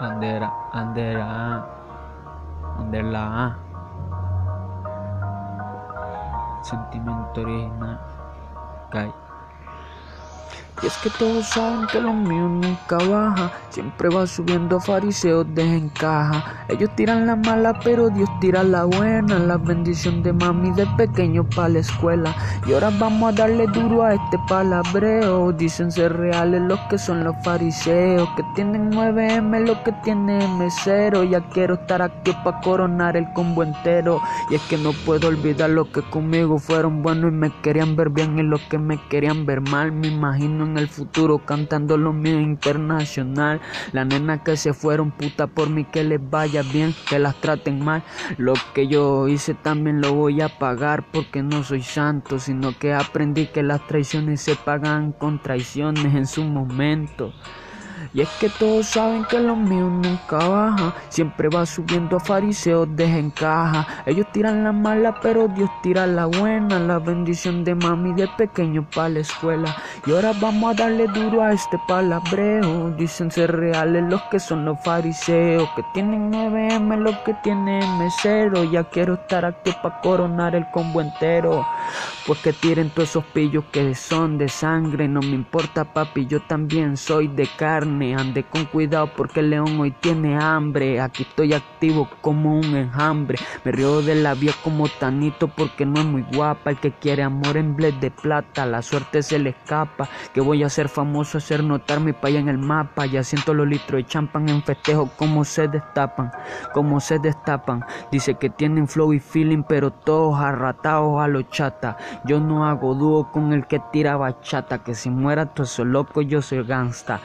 Andera, Andera, Andela, Sentimiento original, Kai. Y es que todos saben que lo mío nunca baja, siempre va subiendo fariseos desencaja. Ellos tiran la mala, pero Dios tira la buena. La bendición de mami de pequeño pa' la escuela. Y ahora vamos a darle duro a este palabreo. Dicen ser reales los que son los fariseos, que tienen 9M, lo que tiene M0. Ya quiero estar aquí pa' coronar el combo entero. Y es que no puedo olvidar lo que conmigo fueron buenos y me querían ver bien y los que me querían ver mal. Me imagino en el futuro cantando lo mío internacional. La nena que se fueron puta por mí que les vaya bien, que las traten mal. Lo que yo hice también lo voy a pagar porque no soy santo, sino que aprendí que las traiciones se pagan con traiciones en su momento. Y es que todos saben que lo mío nunca baja, siempre va subiendo a fariseos desencaja. Ellos tiran la mala, pero Dios tira la buena. La bendición de mami de pequeño pa' la escuela. Y ahora vamos a darle duro a este palabreo. Dicen ser reales los que son los fariseos, que tienen 9M, los que tienen M0. Ya quiero estar aquí pa' coronar el combo entero. Pues que tiren todos esos pillos que son de sangre. No me importa, papi, yo también soy de carne. Ande con cuidado porque el león hoy tiene hambre. Aquí estoy activo como un enjambre. Me río de la vía como Tanito porque no es muy guapa. El que quiere amor en bled de plata, la suerte se le escapa. Que voy a ser famoso, hacer notar mi paya en el mapa. Ya siento los litros de champán en festejo como se destapan, como se destapan. Dice que tienen flow y feeling, pero todos arratados a los chata. Yo no hago dúo con el que tira bachata. Que si muera todo eso loco, yo soy gangsta.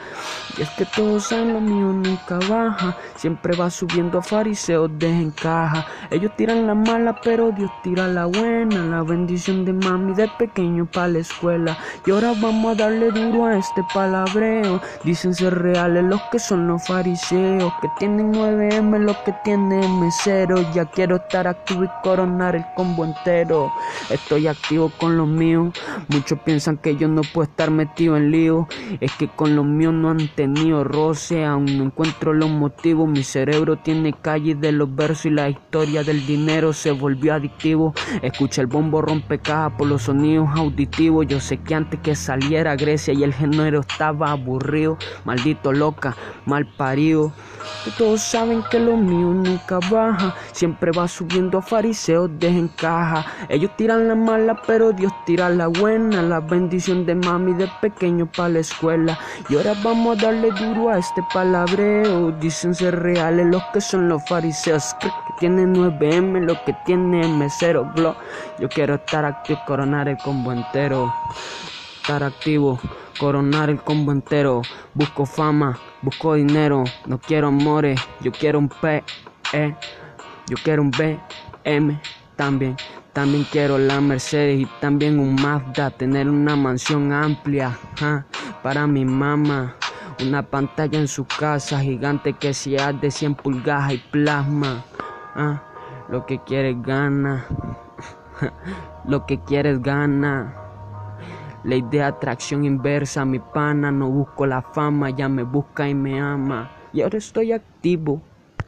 Y es que todos saben lo mío nunca baja, siempre va subiendo a fariseos desencaja. Ellos tiran la mala, pero Dios tira la buena. La bendición de mami de pequeño pa' la escuela. Y ahora vamos a darle duro a este palabreo. Dicen ser reales los que son los fariseos, que tienen 9M, los que tienen M0. Ya quiero estar activo y coronar el combo entero. Estoy activo con los míos. Muchos piensan que yo no puedo estar metido en lío. Es que con los míos no han tenido roce, aún no encuentro los motivos. Mi cerebro tiene calles de los versos y la historia del dinero se volvió adictivo. Escucha el bombo rompecaja por los sonidos auditivos. Yo sé que antes que saliera Grecia y el género estaba aburrido. Maldito loca, mal parido. Todos saben que lo mío nunca baja, siempre va subiendo a fariseos desencaja. Ellos tiran la mala, pero Dios tira la buena. La bendición de mami de pequeño pa' la escuela. Y ahora vamos a darle duro a este palabreo. Dicen ser reales los que son los fariseos. Que tienen 9M, los que tienen M0 Blo. Yo quiero estar activo, coronar el combo entero. Estar activo, coronar el combo entero. Busco fama, busco dinero. No quiero amores, yo quiero un P. E. Yo quiero un BM también. También quiero la Mercedes y también un Mazda. Tener una mansión amplia para mi mamá. Una pantalla en su casa gigante que sea de 100 pulgadas y plasma. ah, Lo que quieres gana. Lo que quieres gana. Ley de atracción inversa, mi pana. No busco la fama, ya me busca y me ama. Y ahora estoy activo.